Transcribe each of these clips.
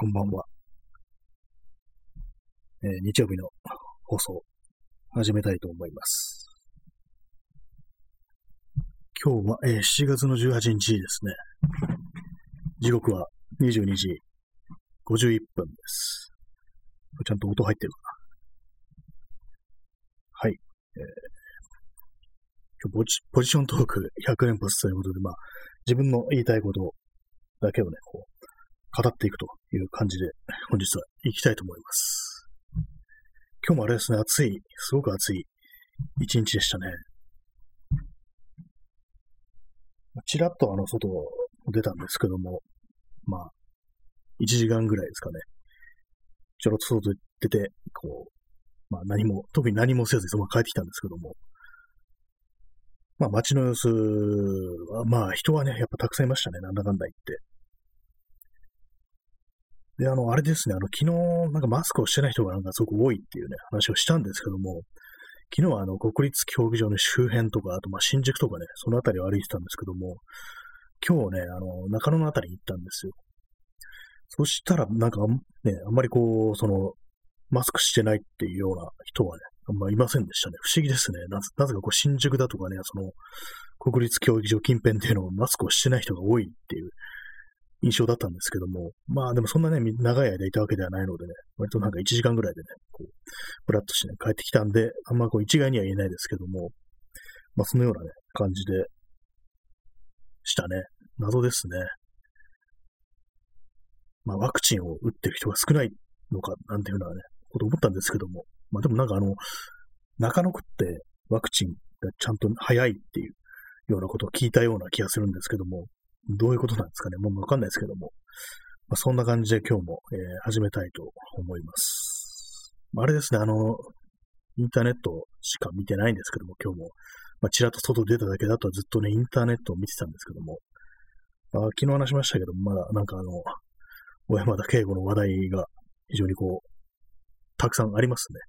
こんばんは。えー日曜日の放送、始めたいと思います。今日は、えー7月の18日ですね。時刻は22時51分です。ちゃんと音入ってるかな？はい。えーポジポジショントーク100連発ということで、まあ、自分の言いたいことだけをね、こう、語っていくという感じで、本日は行きたいと思います。今日もあれですね、暑い、すごく暑い一日でしたね。ちらっとあの、外を出たんですけども、まあ、1時間ぐらいですかね。ちょろっと外出て、こう、まあ何も、特に何もせずにそのまま帰ってきたんですけども、まあ街の様子は、まあ人はね、やっぱたくさんいましたね、なんだかんだ言って。で、あの、あれですね、あの、昨日、なんかマスクをしてない人がなんかすごく多いっていうね、話をしたんですけども、昨日はあの、国立競技場の周辺とか、あと、ま、新宿とかね、そのあたりを歩いてたんですけども、今日ね、あの、中野のあたりに行ったんですよ。そしたら、なんか、ね、あんまりこう、その、マスクしてないっていうような人はね、あんまりいませんでしたね。不思議ですね。ななぜかこう、新宿だとかね、その、国立競技場近辺っていうのをマスクをしてない人が多いっていう印象だったんですけども、まあでもそんなね、長い間いたわけではないのでね、割となんか1時間ぐらいでね、こう、ブラッとしてね、帰ってきたんで、あんまこう一概には言えないですけども、まあそのようなね、感じでしたね。謎ですね。まあワクチンを打ってる人が少ないのか、なんていうのはね、こと思ったんですけども、まあでもなんかあの、中野区ってワクチンがちゃんと早いっていうようなことを聞いたような気がするんですけども、どういうことなんですかね。もうわかんないですけども。まあ、そんな感じで今日も、えー始めたいと思います。まあれですね、あの、インターネットしか見てないんですけども、今日も。まあ、ちらっと外出ただけだとずっとね、インターネットを見てたんですけども。まあ、昨日話しましたけど、まだなんかあの、小山田圭吾の話題が非常にこう、たくさんありますね。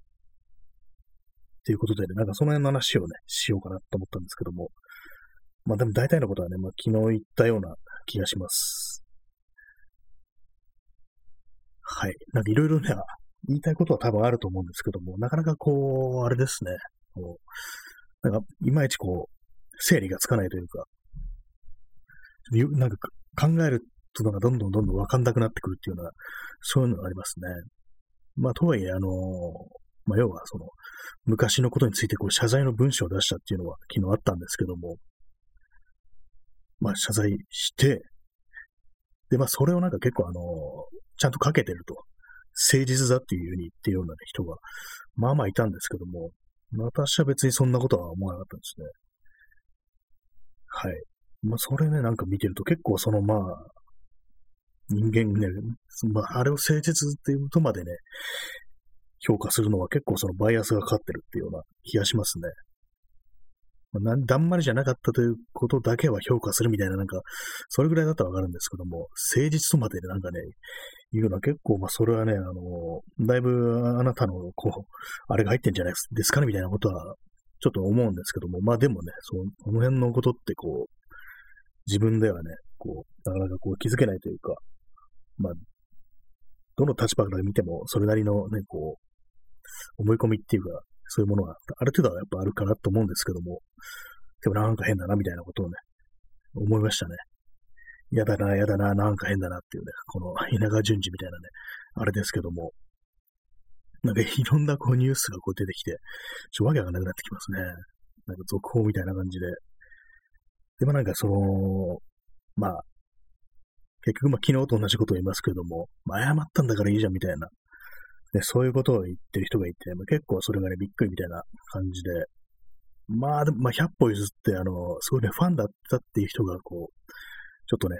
ということでね、なんかその辺の話をね、しようかなと思ったんですけども。まあでも大体のことはね、まあ昨日言ったような気がします。はい。なんかいろいろね、言いたいことは多分あると思うんですけども、なかなかこう、あれですね。こうなんか、いまいちこう、整理がつかないというか、なんか考えるとなんかどんどんどんどんわかんなくなってくるっていうような、そういうのがありますね。まあ、とはいえ、あのまあ、要はその、昔のことについてこう謝罪の文章を出したっていうのは昨日あったんですけども、まあ、謝罪して、で、まあ、それをなんか結構あのちゃんとかけてると、誠実だっていうふうに言ってるような、ね、人が、まあまあいたんですけども、私は別にそんなことは思わなかったんですね。はい。まあ、それね、なんか見てると結構そのまあ、人間ね、まあ、あれを誠実っていうことまでね、評価するのは結構そのバイアスがかかってるっていうような気がしますね。まあ、だんまりじゃなかったということだけは評価するみたいな、なんか、それぐらいだったらわかるんですけども、誠実とまでね、なんかね、言うのは結構、まあ、それはね、あの、だいぶあなたの、こう、あれが入ってんじゃないですかね、みたいなことは、ちょっと思うんですけども、まあでもね、その、この辺のことって、こう、自分ではね、こう、なかなかこう気づけないというか、まあ、どの立場から見ても、それなりのね、こう、思い込みっていうか、そういうものがある程度はやっぱあるかなと思うんですけども、でもなんか変だなみたいなことをね、思いましたね。嫌だな、嫌だな、なんか変だなっていうね、この稲川淳二みたいなね、あれですけども、なんかいろんなこうニュースがこう出てきて、ちょっとわけがなくなってきますね。なんか続報みたいな感じで。でもなんかその、まあ、結局まあ昨日と同じことを言いますけども、まあ、謝ったんだからいいじゃんみたいなね、そういうことを言ってる人がいて、まあ、結構それがね、びっくりみたいな感じで、まあ、でも、まあ、100歩譲って、あの、すごいね、ファンだったっていう人が、こう、ちょっとね、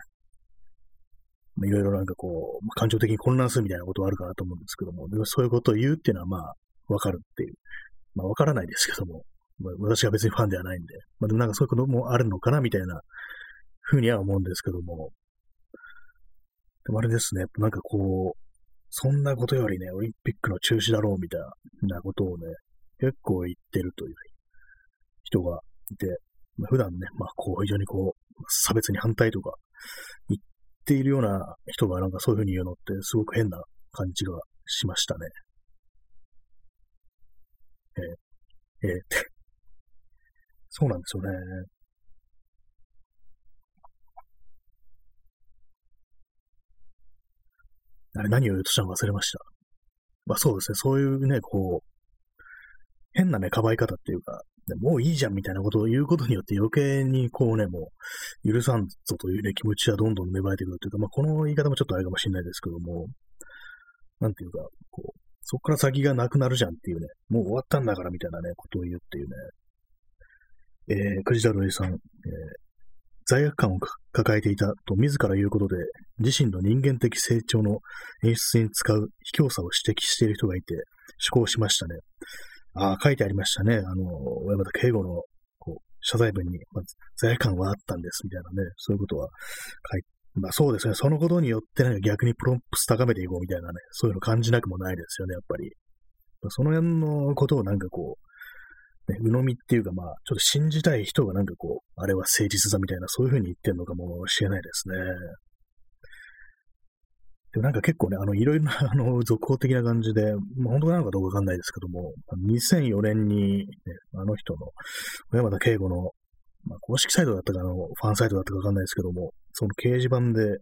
いろいろなんかこう、感情的に混乱するみたいなことはあるかなと思うんですけども、でもそういうことを言うっていうのは、まあ、わかるっていう。まあ、わからないですけども、まあ、私は別にファンではないんで、まあ、でもなんかそういうこともあるのかな、みたいなふうには思うんですけども、でもあれですね、なんかこう、そんなことよりね、オリンピックの中止だろうみたいなことをね、結構言ってるという人がいて、まあ、普段ね、まあこう非常にこう、差別に反対とか言っているような人がなんかそういうふうに言うのってすごく変な感じがしましたね。えー、えー、そうなんですよね。あれ何を言うとしたの忘れました。まあそうですね、そういうね、こう、変なね、かばい方っていうか、もういいじゃんみたいなことを言うことによって余計にこうね、もう許さんぞというね、気持ちはどんどん芽生えてくるというか、まあこの言い方もちょっとあれかもしれないですけども、なんていうか、こう、そこから先がなくなるじゃんっていうね、もう終わったんだからみたいなね、ことを言うっていうね、えー、くじだろえさん、えー、罪悪感を抱えていたと自ら言うことで、自身の人間的成長の演出に使う卑怯さを指摘している人がいて、思考しましたね。ああ、書いてありましたね。あの、小山田圭吾のこう謝罪文に、まあ、罪悪感はあったんです、みたいなね、そういうことは書いて、まあそうですね、そのことによってなんか逆にプロンプス高めていこうみたいなね、そういうの感じなくもないですよね、やっぱり。その辺のことをなんかこう、鵜呑みっていうかまあ、ちょっと信じたい人がなんかこう、あれは誠実だみたいな、そういうふうに言ってんのかもしれないですね。でもなんか結構ね、あの、いろいろな、あの、続報的な感じで、まあ、本当なのかどうかわかんないですけども、2004年に、ね、あの人の、小山田圭吾の、まあ、公式サイトだったかあの、ファンサイトだったかわかんないですけども、その掲示板で、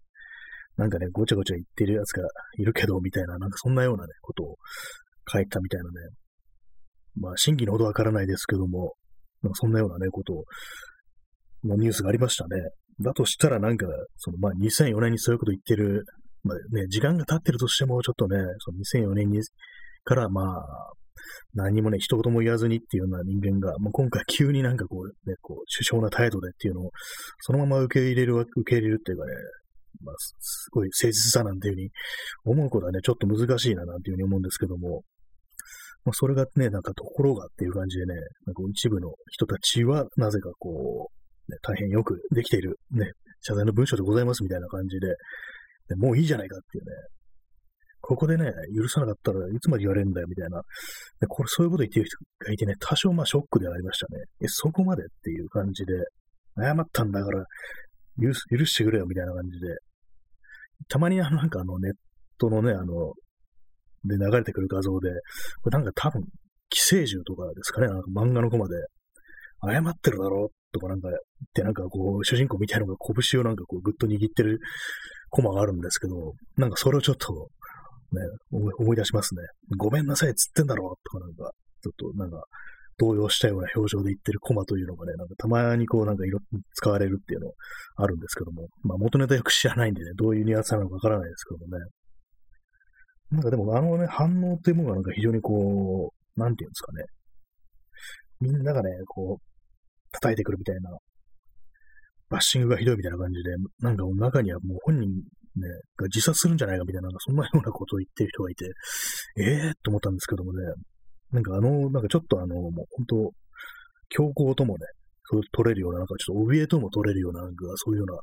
なんかね、ごちゃごちゃ言ってるやつがいるけど、みたいな、なんかそんなようなね、ことを書いたみたいなね、まあ、真偽のほどわからないですけども、まあ、そんなようなね、ことを、のニュースがありましたね。だとしたらなんか、そのまあ2004年にそういうこと言ってるまあね、時間が経ってるとしても、ちょっとね、その2004年にからまあ、何もね、一言も言わずにっていうような人間が、もう今回急になんかこう、ね、こう、首相な態度でっていうのを、そのまま受け入れる、受け入れるっていうかね、まあ、すごい誠実さなんていうふうに思うことはね、ちょっと難しいななんていうふうに思うんですけども、まあ、それがね、なんかところがっていう感じでね、なんか一部の人たちは、なぜかこう、ね、大変よくできている、ね、謝罪の文章でございますみたいな感じで、でもういいじゃないかっていうね。ここでね、許さなかったらいつまで言われるんだよみたいな。でこれそういうこと言ってる人がいてね、多少まあショックではありましたね。え、そこまでっていう感じで、謝ったんだから許許してくれよみたいな感じで。たまにあのなんかあのネットのね、あの、で流れてくる画像で、これなんか多分、寄生獣とかですかね、なんか漫画のコマで、謝ってるだろとかなんか言って、なんかこう、主人公みたいなのが拳をなんかこう、ぐっと握ってるコマがあるんですけど、なんかそれをちょっと、ね、思い出しますね。ごめんなさい、つってんだろとかなんか、ちょっとなんか、動揺したような表情で言ってるコマというのがね、なんかたまにこうなんか色使われるっていうのあるんですけども、まあ元ネタよく知らないんでね、どういうニュアンスなのかわからないですけどもね。なんかでもあのね、反応っていうものがなんか非常にこう、なんていうんですかね。みんながね、こう、叩いてくるみたいなバッシングがひどいみたいな感じで、なんかもう中にはもう本人ね、が自殺するんじゃないかみたいな、そんなようなことを言ってる人がいて、ええー、と思ったんですけどもね、なんかあの、なんかちょっとあの、もう本当、強行ともね、そう取れるような、なんかちょっと怯えとも取れるような、なんかそういうような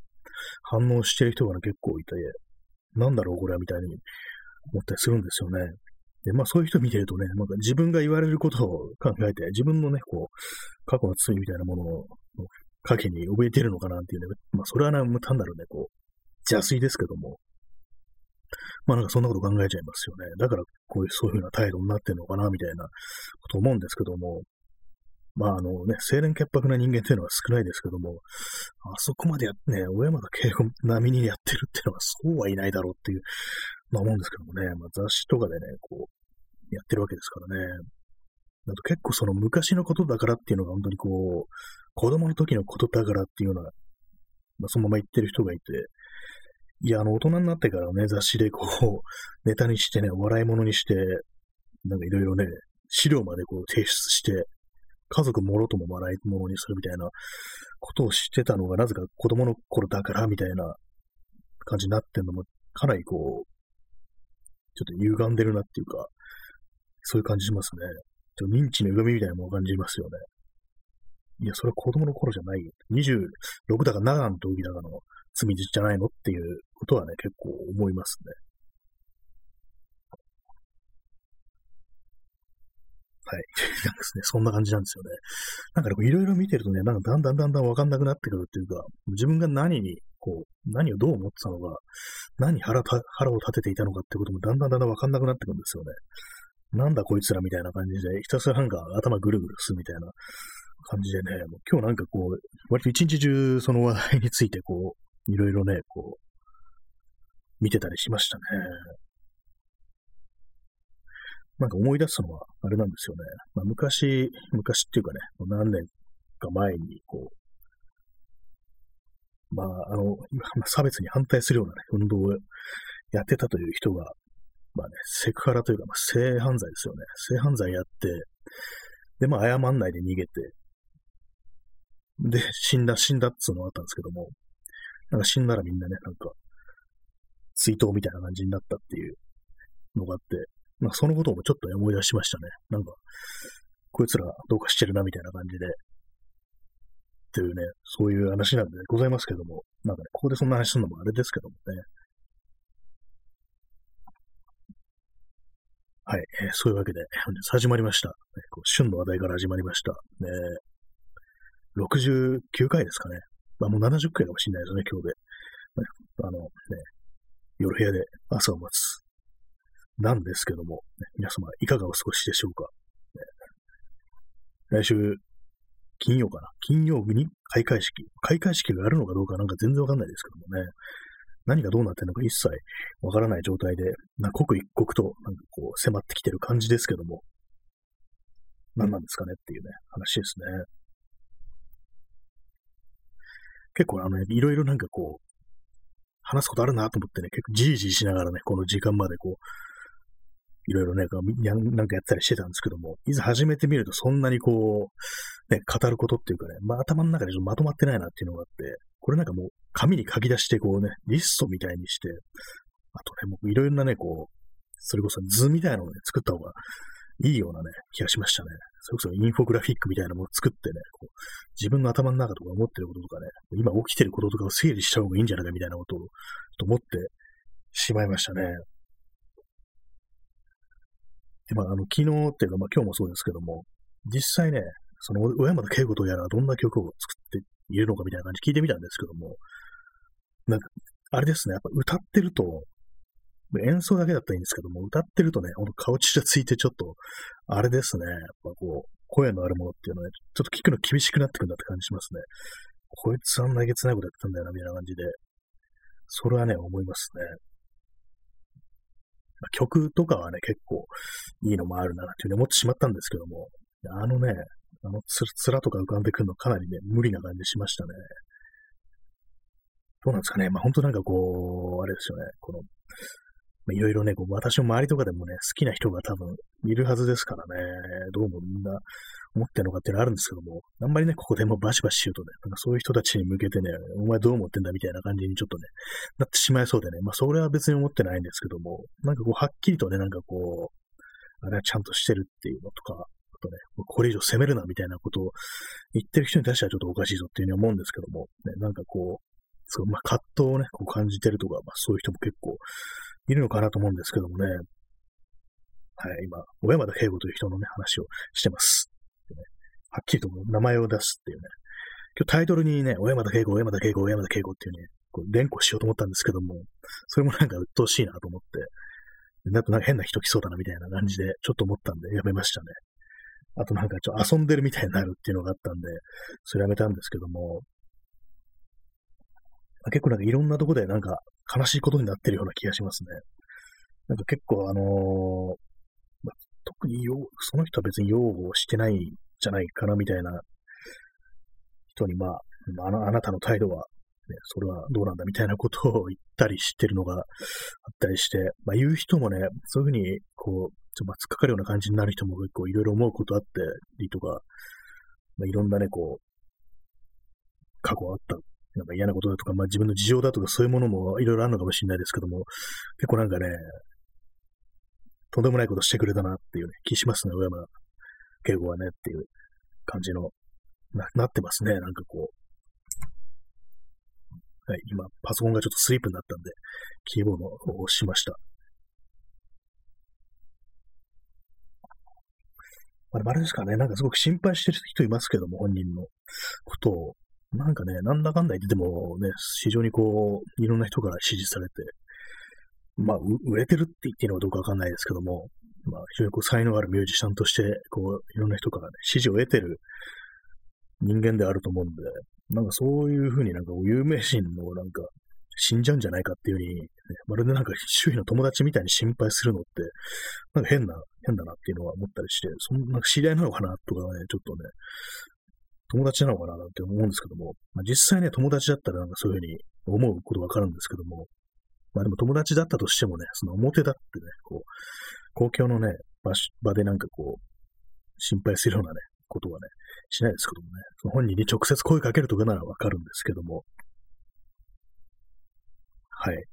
反応してる人が、ね、結構いて、なんだろうこれはみたいに思ったりするんですよね。で、まあそういう人見てるとね、なんか自分が言われることを考えて、自分のね、こう、過去の罪みたいなものを影に怯えてるのかなっていうね。まあ、それはね、単なるね、こう、邪推ですけども。まあなんかそんなこと考えちゃいますよね。だからこういうそういうふうな態度になってるのかな、みたいなこと思うんですけども。まああのね、清廉潔白な人間っていうのは少ないですけども、あそこまでやってね、小山田圭吾並みにやってるっていうのはそうはいないだろうっていう、まあ思うんですけどもね、まあ雑誌とかでね、こう、やってるわけですからね。あと結構その昔のことだからっていうのが本当にこう、子供の時のことだからっていうような、まあ、そのまま言ってる人がいて、いや、あの、大人になってからね、雑誌でこう、ネタにしてね、笑い物にして、なんかいろいろね、資料までこう提出して、家族もろとも笑い物にするみたいなことをしてたのが、なぜか子供の頃だからみたいな感じになってんのも、かなりこう、ちょっと歪んでるなっていうか、そういう感じしますね。ちょっと認知の歪みみたいなものを感じますよね。いや、それは子供の頃じゃないよ。26だか7の時だかの罪じゃないの？っていうことはね、結構思いますね。はい。なんですね。そんな感じなんですよね。なんかいろいろ見てるとね、なんかだんだんだんだんわかんなくなってくるっていうか、自分が何にこう、何をどう思ってたのか、何腹腹を立てていたのかってこともだんだんだんだんわかんなくなってくるんですよね。なんだこいつらみたいな感じで、ひたすらなんか頭ぐるぐるすみたいな感じでね、もう今日なんかこう、割と一日中その話題についてこう、いろいろね、こう、見てたりしましたね。なんか思い出すのは、あれなんですよね。まあ、昔、昔っていうかね、何年か前に、こう、まあ、あの、差別に反対するようなね、運動をやってたという人が、まあね、セクハラというか、まあ、性犯罪ですよね。性犯罪やって、で、まあ、謝んないで逃げて、で、死んだ、死んだっつうのがあったんですけども、なんか死んだらみんなね、なんか、追悼みたいな感じになったっていうのがあって、まあ、そのこともちょっと思い出しましたね。なんか、こいつらどうかしてるなみたいな感じで、っていうね、そういう話なんでございますけども、なんかね、ここでそんな話するのもあれですけどもね。はい、えー、そういうわけで、本日始まりました。ね、こう旬の話題から始まりました。ね、69回ですかね。まあもう70回かもしれないですね、今日で。ね、あのね、夜部屋で朝を待つなんですけども、皆様いかがお過ごしでしょうか。来週、金曜かな？金曜日に開会式。開会式があるのかどうかなんか全然わかんないですけどもね。何がどうなってるのか一切わからない状態で、な刻一刻となんかこう迫ってきてる感じですけども、何なんですかねっていうね、話ですね。結構あの、いろいろなんかこう、話すことあるなと思ってね、結構じいじいしながらね、この時間までこう、いろいろね、なんかやったりしてたんですけども、いざ始めてみるとそんなにこう、ね、語ることっていうかね、まあ頭の中でちょっとまとまってないなっていうのがあって、これなんかもう紙に書き出してこうね、リストみたいにして、あとね、もういろいろなね、こう、それこそ図みたいなのをね、作った方がいいようなね、気がしましたね。それこそインフォグラフィックみたいなものを作ってね、こう自分の頭の中とか思ってることとかね、今起きてることとかを整理した方がいいんじゃないかみたいなことを、と思ってしまいましたね。で、まあ、あの、昨日っていうか、まあ今日もそうですけども、実際ね、その、小山田圭吾とやらどんな曲を作っているのかみたいな感じ聞いてみたんですけども、なんか、あれですね、やっぱ歌ってると、演奏だけだったらいいんですけども、歌ってるとね、ほんと顔ちがついてちょっと、あれですね、やっぱこう、声のあるものっていうのはね、ちょっと聞くの厳しくなってくるんだって感じしますね。こいつあんなげつないことやってたんだよな、みたいな感じで、それはね、思いますね。曲とかはね、結構いいのもあるな、っていうふうに思ってしまったんですけども、あのね、あのつ、つらとか浮かんでくるのかなりね、無理な感じしましたね。どうなんですかね。まあ本当なんかこう、あれですよね。この、いろいろね、こう私の周りとかでもね、好きな人が多分いるはずですからね、どうもみんな思ってるのかっていうのはあるんですけども、あんまりね、ここでもバシバシ言うとね、なんかそういう人たちに向けてね、お前どう思ってんだみたいな感じにちょっとね、なってしまいそうでね、まあそれは別に思ってないんですけども、なんかこう、はっきりとね、なんかこう、あれはちゃんとしてるっていうのとか、あとね、これ以上責めるなみたいなことを言ってる人に対してはちょっとおかしいぞっていうふうに思うんですけども、ね、なんかこう、そうまあ、葛藤をね、こう感じてるとか、まあそういう人も結構いるのかなと思うんですけどもね、はい、今、小山田圭吾という人のね、話をしてます。はっきりと名前を出すっていうね。今日タイトルにね、小山田圭吾、小山田圭吾、小山田圭吾っていうね、こう連呼しようと思ったんですけども、それもなんか鬱陶しいなと思って、なんか変な人来そうだなみたいな感じで、ちょっと思ったんでやめましたね。あとなんかちょっと遊んでるみたいになるっていうのがあったんで、それやめたんですけども、結構なんかいろんなとこでなんか悲しいことになってるような気がしますね。なんか結構あのーま特にその人は別に擁護してないんじゃないかなみたいな人に、まあ、あのあなたの態度は、ね、それはどうなんだみたいなことを言ったりしてるのがあったりして、まあ、言う人もね、そういうふうに、こう、ちょっと突っかかるような感じになる人も結構いろいろ思うことあってりとか、まあ、いろんなね、こう、過去あった、なんか嫌なことだとか、まあ自分の事情だとかそういうものもいろいろあるのかもしれないですけども、結構なんかね、とんでもないことしてくれたなっていうね、気しますね、小山敬語はねっていう感じの、な、なってますね、なんかこう。はい、今、パソコンがちょっとスリープになったんで、キーボードを押しました。あ、あれですかね、なんかすごく心配してる人いますけども、本人のことを。なんかね、なんだかんだ言っててもね、非常にこう、いろんな人から支持されて、まあ、売れてるって言っていいのかどうかわかんないですけども、まあ、非常にこう才能あるミュージシャンとして、こう、いろんな人からね、支持を得てる人間であると思うんで、なんかそういうふうになんか有名人のなんか死んじゃうんじゃないかっていうふうに、ね、まるでなんか周囲の友達みたいに心配するのって、なんか変な、変だなっていうのは思ったりして、そんな知り合いなのかなとかね、ちょっとね、友達なのかななんて思うんですけども、まあ、実際ね、友達だったらなんかそういうふうに思うことわかるんですけども、まあでも友達だったとしてもね、その表だってね、こう、公共のね、場場でなんかこう、心配するようなね、ことはね、しないですけどもね、その本人に直接声かけるとかならわかるんですけども、はい。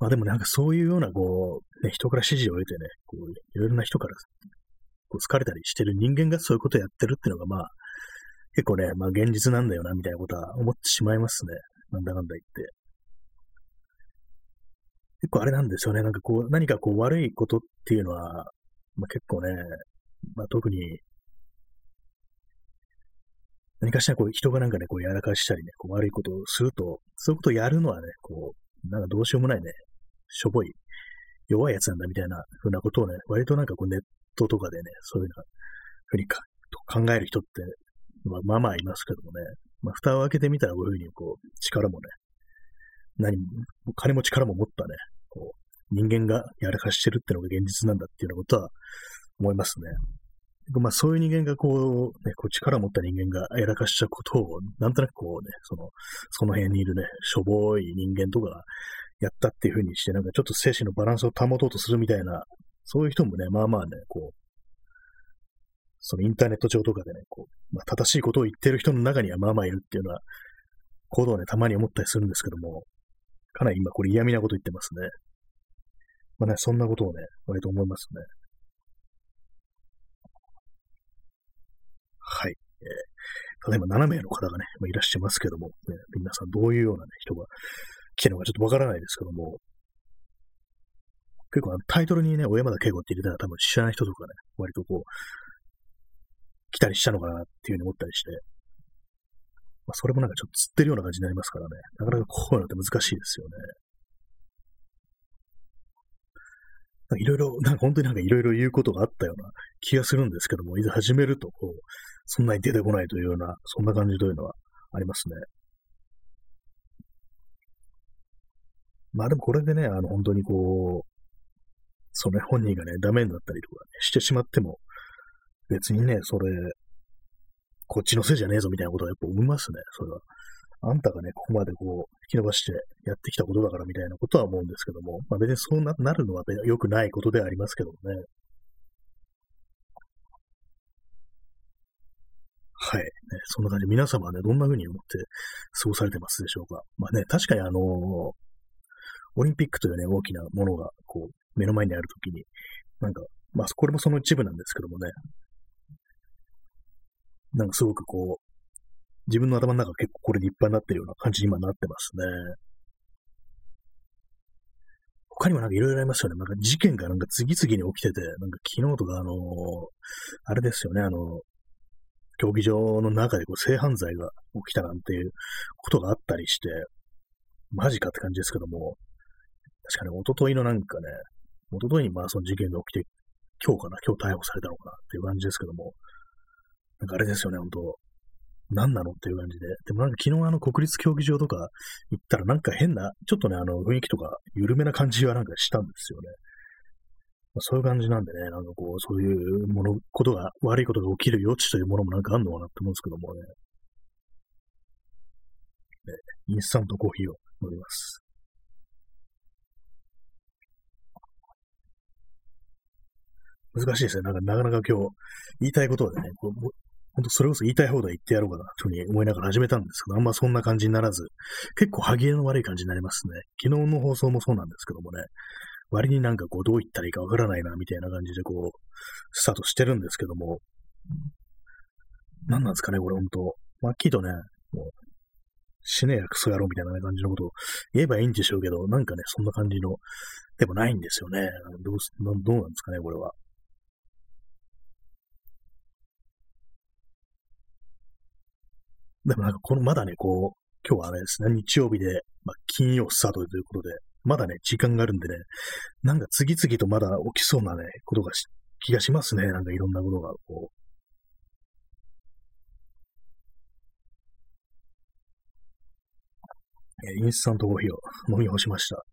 まあでもなんかそういうような、こう、ね、人から指示を得てね、こう、いろいろな人から、こう、疲れたりしてる人間がそういうことをやってるっていうのが、まあ、結構ね、まあ現実なんだよな、みたいなことは思ってしまいますね。なんだかんだ言って。結構あれなんですよね。なんかこう、何かこう悪いことっていうのは、まあ結構ね、まあ特に何かしらこう人がなんかね、こうやらかしたりね、こう悪いことをすると、そういうことをやるのはね、こう、なんかどうしようもないね、しょぼい、弱いやつなんだみたいなふうなことをね、割となんかこうネットとかでね、そういうふうにか考える人って、まあまあまあいますけどもね、まあ蓋を開けてみたらこういうふうにこう力もね、何も、金も力も持ったね、こう人間がやらかしてるってのが現実なんだっていうようなことは思いますね。まあそういう人間がこう、ね、こう力を持った人間がやらかしちゃうことを、なんとなくこうね、その、その辺にいるね、しょぼい人間とかやったっていう風にして、なんかちょっと精神のバランスを保とうとするみたいな、そういう人もね、まあまあね、こう、そのインターネット上とかでね、こう、まあ、正しいことを言ってる人の中にはまあまあいるっていうのは、ことをね、たまに思ったりするんですけども、かなり今これ嫌味なこと言ってますね。まあね、そんなことをね、割と思いますね。はい。えー、ただいま7名の方がね、まあ、いらっしゃいますけども、ね、皆さんどういうような、ね、人が来てるのかちょっとわからないですけども、結構タイトルにね、小山田圭吾って入れたら多分知らない人とかね、割とこう、来たりしたのかなっていうふうに思ったりして、まあ、それもなんかちょっと釣ってるような感じになりますからね、なかなかこういうのって難しいですよね。いろいろ、なんか本当になんかいろいろ言うことがあったような気がするんですけども、いざ始めると、こう、そんなに出てこないというような、そんな感じというのはありますね。まあでもこれでね、あの本当にこう、その本人がね、ダメになったりとか、ね、してしまっても、別にね、それ、こっちのせいじゃねえぞみたいなことはやっぱ思いますね、それは。あんたがね、ここまでこう、引き伸ばしてやってきたことだからみたいなことは思うんですけども、まあ別にそうなるのは良くないことではありますけどもね。はい。ね、そんな感じ。皆様はね、どんな風に思って過ごされてますでしょうか。まあね、確かにあのー、オリンピックというね、大きなものが、こう、目の前にあるときに、なんか、まあ、これもその一部なんですけどもね、なんかすごくこう、自分の頭の中結構これでいっぱいになってるような感じに今なってますね。他にもなんかいろいろありますよね。なんか事件がなんか次々に起きてて、なんか昨日とかあのー、あれですよね、あの、競技場の中でこう性犯罪が起きたなんていうことがあったりして、マジかって感じですけども、確かに一昨日のなんかね、一昨日にまあその事件が起きて、今日かな、今日逮捕されたのかなっていう感じですけども、なんかあれですよね、本当何なのっていう感じで。でもなんか昨日あの国立競技場とか行ったらなんか変な、ちょっとね、あの雰囲気とか緩めな感じはなんかしたんですよね。まあ、そういう感じなんでね、なんかこう、そういうもの、ことが、悪いことが起きる余地というものもなんかあんのかなって思うんですけどもね。ねインスタントコーヒーを飲みます。難しいですね。なんか、なかなか今日、言いたいことはね、こう本当それこそ言いたい放題言ってやろうかな、というふうに思いながら始めたんですけど、あんまそんな感じにならず、結構歯切れの悪い感じになりますね。昨日の放送もそうなんですけどもね、割になんかこう、どう言ったらいいかわからないな、みたいな感じでこう、スタートしてるんですけども、何なんですかね、これ本当まあ、きっとね、もう、死ねやクソ野郎みたいな感じのことを言えばいいんでしょうけど、なんかね、そんな感じの、でもないんですよね。どうどうなんですかね、これは。でもなんかこのまだね、こう、今日はあれですね、日曜日で、まあ、金曜スタートということで、まだね、時間があるんでね、なんか次々とまだ起きそうなね、ことがし気がしますね。なんかいろんなことが、こう。えインスタントコーヒーを飲み干しました。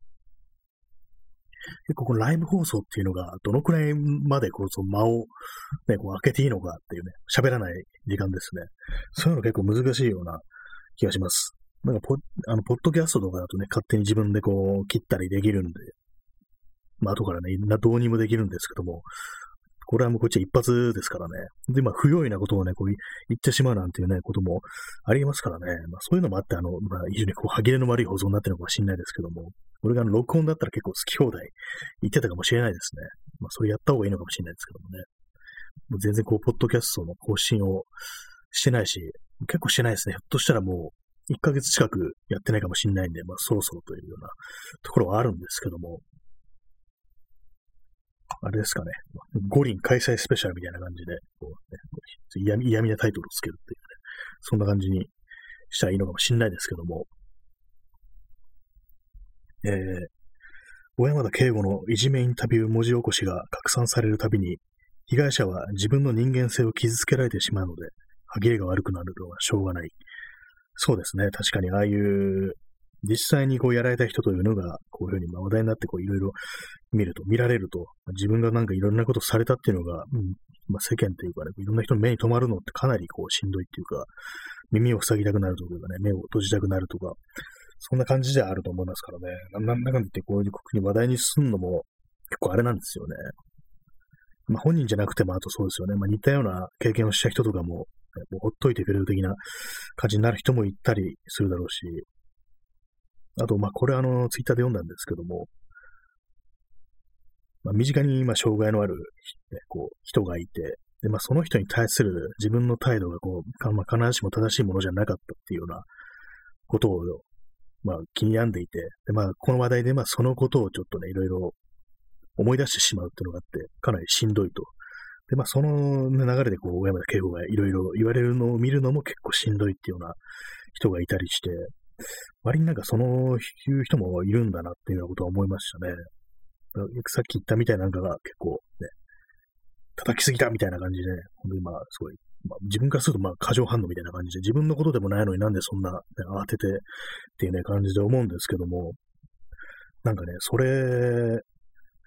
結構このライブ放送っていうのが、どのくらいまでこう、その間をね、こう開けていいのかっていうね、喋らない時間ですね。そういうの結構難しいような気がします。なんかポ、あの、ポッドキャストとかだとね、勝手に自分でこう、切ったりできるんで、まあ、後からね、どうにもできるんですけども、これはもうこっちは一発ですからね。で、まあ、不用意なことをね、こう言ってしまうなんていうね、こともありえますからね。まあ、そういうのもあって、あの、まあ、非常にこう、歯切れの悪い放送になってるのかもしれないですけども、俺があの、録音だったら結構好き放題言ってたかもしれないですね。まあ、それやった方がいいのかもしれないですけどもね。もう全然こう、ポッドキャストの更新をしてないし、結構してないですね。ひょっとしたらもう、1ヶ月近くやってないかもしれないんで、まあ、そろそろというようなところはあるんですけども、あれですかね、五輪開催スペシャルみたいな感じで、こうね、嫌味なタイトルをつけるっていうね、そんな感じにしたらいいのかもしれないですけども、えー、小山田圭吾のいじめインタビュー文字起こしが拡散されるたびに、被害者は自分の人間性を傷つけられてしまうので、歯切れが悪くなるのはしょうがない。そうですね。確かにああいう実際にこうやられた人というのが、こういうふうに話題になってこういろいろ見ると、見られると、自分がなんかいろんなことされたっていうのが、うんまあ、世間というかね、いろんな人の目に留まるのってかなりこうしんどいっていうか、耳を塞ぎたくなるというかね、目を閉じたくなるとか、そんな感じではあると思いますからね。なんだかんだってこういう国に話題にすんのも結構あれなんですよね。まあ本人じゃなくてもあとそうですよね。まあ似たような経験をした人とかも、もうほっといてくれる的な感じになる人もいたりするだろうし、あと、まあ、これあの、ツイッターで読んだんですけども、まあ、身近に今、障害のある、ね、こう、人がいて、で、まあ、その人に対する自分の態度が、こう、まあ、必ずしも正しいものじゃなかったっていうようなことを、まあ、気に病んでいて、で、まあ、この話題で、まあ、そのことをちょっとね、いろいろ思い出してしまうっていうのがあって、かなりしんどいと。で、まあ、その流れで、こう、小山田圭吾がいろいろ言われるのを見るのも結構しんどいっていうような人がいたりして、割になんかそのいう人もいるんだなっていうようなことは思いましたね。さっき言ったみたいなんかが結構ね、叩きすぎたみたいな感じで、ね、本当にまあすごい、まあ、自分からするとまあ過剰反応みたいな感じで、自分のことでもないのになんでそんな、ね、慌ててっていうね感じで思うんですけども、なんかね、それ、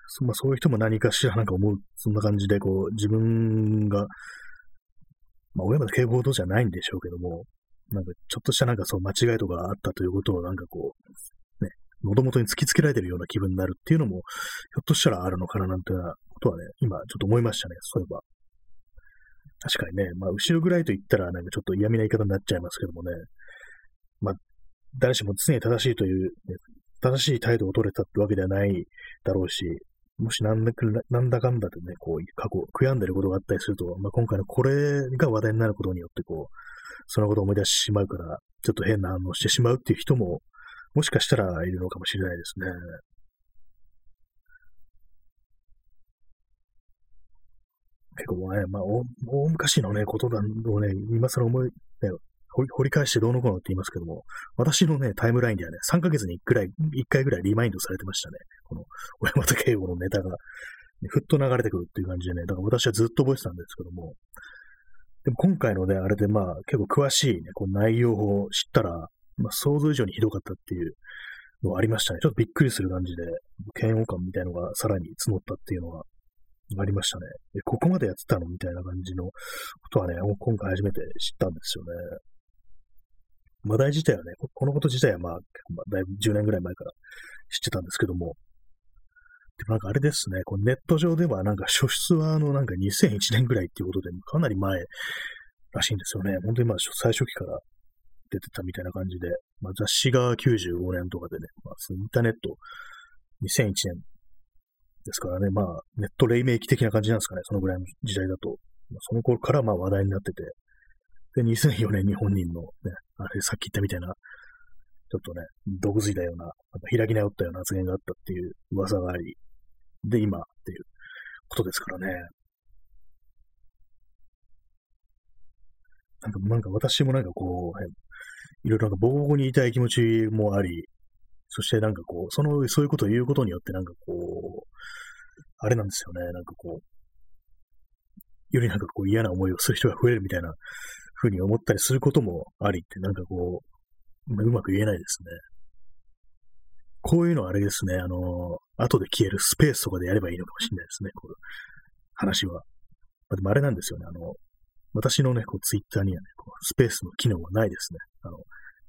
そまあ、そういう人も何かしらなんか思う、そんな感じで、こう、自分が、まあ、親まで警報とじゃないんでしょうけども、なんかちょっとしたなんかそう間違いとかあったということをなんかこう、ね、喉元に突きつけられてるような気分になるっていうのも、ひょっとしたらあるのかななんていうようなことはね、今ちょっと思いましたね、そういえば。確かにね、まあ後ろぐらいと言ったらなんかちょっと嫌味な言い方になっちゃいますけどもね、まあ誰しも常に正しいという、ね、正しい態度を取れたってわけではないだろうし、もしなんだなんだかんだでね、こう、過去、悔やんでることがあったりすると、まあ、今回のこれが話題になることによって、こう、そのことを思い出してしまうから、ちょっと変な反応してしまうっていう人も、もしかしたらいるのかもしれないですね。結構ね、まあ、大昔のね、ことだをね、今更思い、ね、掘り返してどうのこうのって言いますけども、私のね、タイムラインではね、3ヶ月に1回、1回ぐらいリマインドされてましたね。この、小山田圭吾のネタが、ふっと流れてくるっていう感じでね、だから私はずっと覚えてたんですけども、でも今回のね、あれでまあ結構詳しいね、こう内容を知ったら、まあ想像以上にひどかったっていうのがありましたね。ちょっとびっくりする感じで、嫌悪感みたいのがさらに募ったっていうのがありましたね。ここまでやってたのみたいな感じのことはね、今回初めて知ったんですよね。話題自体はね、このこと自体はまあ、まあ、だいぶ10年ぐらい前から知ってたんですけども、でもなんかあれですね、こネット上ではなんか初出はあのなんか2001年ぐらいっていうことで、かなり前らしいんですよね。本当にまあ最初期から出てたみたいな感じで、まあ、雑誌が95年とかでね、まあ、インターネット2001年ですからね、まあネット黎明期的な感じなんですかね、そのぐらいの時代だと。まあ、その頃からまあ話題になってて、で、2004年に本人のね、あれさっき言ったみたいなちょっとね、毒づいたような、なんか開き直ったような発言があったっていう噂があり、で、今っていうことですからね。なんか、なんか私もなんかこう、いろいろなんか防護にいたい気持ちもあり、そしてなんかこう、その、そういうことを言うことによってなんかこう、あれなんですよね、なんかこう、よりなんかこう嫌な思いをする人が増えるみたいな風に思ったりすることもありって、なんかこう、うまく言えないですね。こういうのはあれですね、あの、後で消えるスペースとかでやればいいのかもしれないですね、こう話は。まあ、でもあれなんですよね、あの、私のね、こうツイッターにはね、こうスペースの機能はないですね。あの、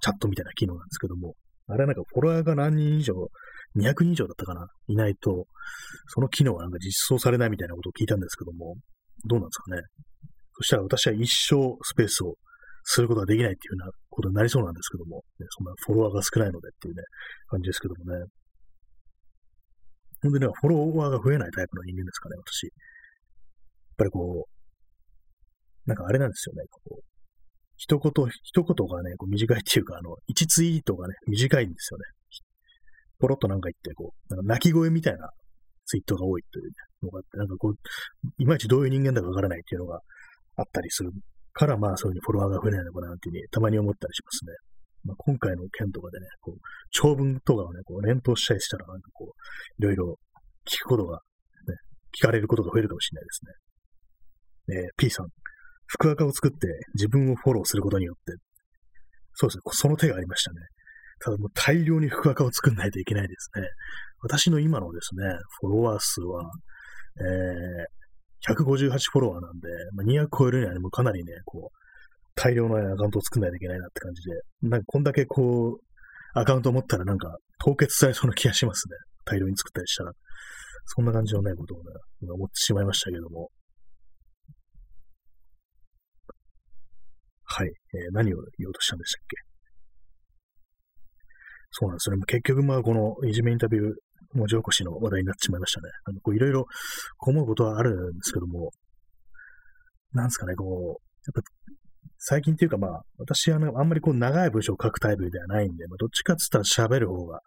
チャットみたいな機能なんですけども、あれはなんかフォロワーが何人以上、200人以上だったかな、いないと、その機能はなんか実装されないみたいなことを聞いたんですけども、どうなんですかね。そしたら私は一生スペースをすることができないっていうようなことになりそうなんですけども、ね、そんなフォロワーが少ないのでっていうね、感じですけどもね。ほんでね、フォロワーが増えないタイプの人間ですかね、私。やっぱりこう、なんかあれなんですよね、こう、一言、一言がね、こう短いっていうか、あの、一ツイートがね、短いんですよね。ポロッとなんか言って、こう、なんか泣き声みたいなツイートが多いというのがあって、なんかこう、いまいちどういう人間だかわからないっていうのがあったりするから、まあそういうふうにフォロワーが増えないのかなっていうふうにたまに思ったりしますね。まあ、今回の件とかでね、こう、長文とかをね、こう連投したりしたら、なんかこう、いろいろ聞くことが、ね、聞かれることが増えるかもしれないですね。えー、P さん、福赤を作って自分をフォローすることによって、そうですね、その手がありましたね。ただもう大量に福赤を作んないといけないですね。私の今のですね、フォロワー数は、えー、158フォロワーなんで、まあ、200超えるには、ね、もうかなりね、こう、大量のアカウントを作んないといけないなって感じで、なんかこんだけこう、アカウントを持ったらなんか凍結されそうな気がしますね。大量に作ったりしたら。そんな感じのね、ことをね、思ってしまいましたけども。はい。えー、何を言おうとしたんでしたっけ？そうなんですよね。結局、まあ、このいじめインタビュー、文字起こしの話題になってしまいましたね。あの、こう、いろいろ思うことはあるんですけども、なんですかね、こう、やっぱ、最近っていうかまあ、私は、ね、あんまりこう、長い文章を書くタイプではないんで、まあ、どっちかって言ったら喋る方が、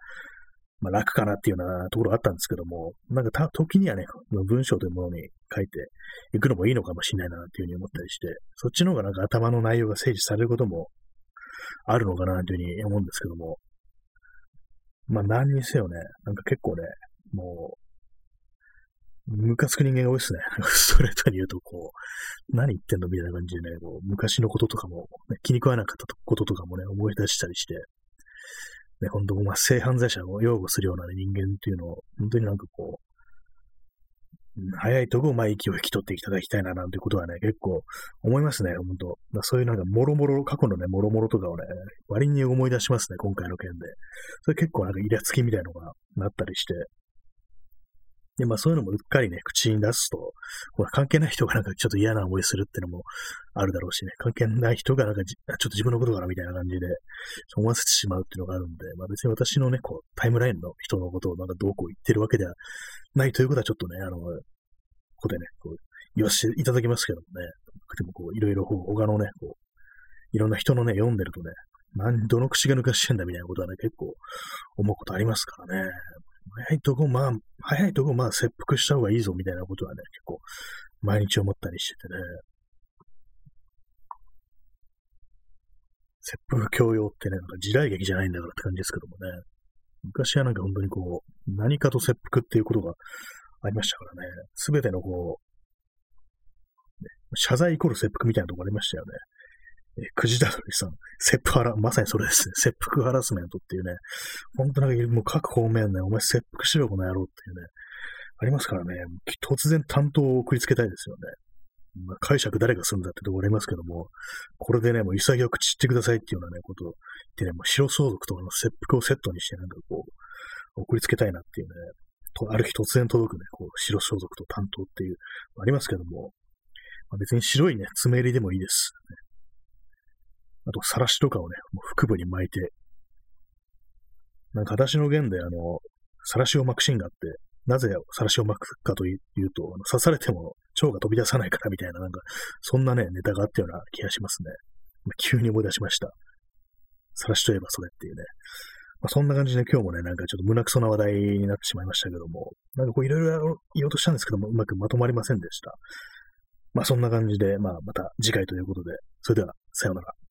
まあ、楽かなっていうようなところがあったんですけども、なんかた、時にはね、文章というものに書いていくのもいいのかもしれないなっていうふうに思ったりして、そっちの方がなんか頭の内容が整理されることもあるのかなというふうに思うんですけども、まあ何にせよね、なんか結構ね、もう、ムカつく人間が多いですね。ストレートに言うと、こう、何言ってんのみたいな感じでね、こう昔のこととかも、ね、気に食わなかったこととかもね、思い出したりして、ね、本当、まあ、性犯罪者を擁護するような、人間っていうのを、本当になんかこう、早いとこ、まあ、息を引き取っていただきたいな、なんてことはね、結構思いますね、本当そういうなんか、もろもろ、過去のね、もろもろとかをね、割に思い出しますね、今回の件で。それ結構なんかイラつきみたいなのがなったりして。で、まあそういうのもうっかりね、口に出すと、ほら関係ない人がなんかちょっと嫌な思いするっていうのもあるだろうしね、関係ない人がなんかちょっと自分のことからみたいな感じで思わせてしまうっていうのがあるんで、まあ別に私のね、こう、タイムラインの人のことをなんかどうこう言ってるわけではないということはちょっとね、あの、ここでね、こう、言わせていただきますけどもね、でもこう、いろいろこう他のね、こう、いろんな人のね、読んでるとね、何、どの口が抜かしてんだみたいなことはね、結構思うことありますからね。早いとこ、まあ、早いとこ、まあ、切腹した方がいいぞみたいなことはね、結構、毎日思ったりしててね。切腹強要ってね、なんか時代劇じゃないんだからって感じですけどもね。昔はなんか本当にこう、何かと切腹っていうことがありましたからね。すべてのこう、ね、謝罪イコール切腹みたいなとこありましたよね。えくじだどりさん、切腹ハラ、まさにそれですね。切腹ハラスメントっていうね、本当なんかもう各方面ね、お前切腹しろ、この野郎っていうね、ありますからね、突然担当を送りつけたいですよね。まあ、解釈誰がするんだってとこありますけども、これでね、もう潔く散ってくださいっていうようなね、ことを言ってね、もう白相続とかの切腹をセットにして、なんかこう、送りつけたいなっていうね、とある日突然届くね、こう、白装束と担当っていう、ありますけども、まあ、別に白いね、爪入りでもいいです、あと、さらしとかをね、もう腹部に巻いて、なんか私の弦で、あの、さらしを巻くシーンがあって、なぜさらしを巻くかというと、刺されても腸が飛び出さないからみたいな、なんか、そんなね、ネタがあったような気がしますね。急に思い出しました。さらしといえばそれっていうね。まあ、そんな感じで今日もね、なんかちょっと胸くそな話題になってしまいましたけども、なんかこういろいろ言おうとしたんですけども、うまくまとまりませんでした。まあそんな感じで、まあまた次回ということで、それではさようなら。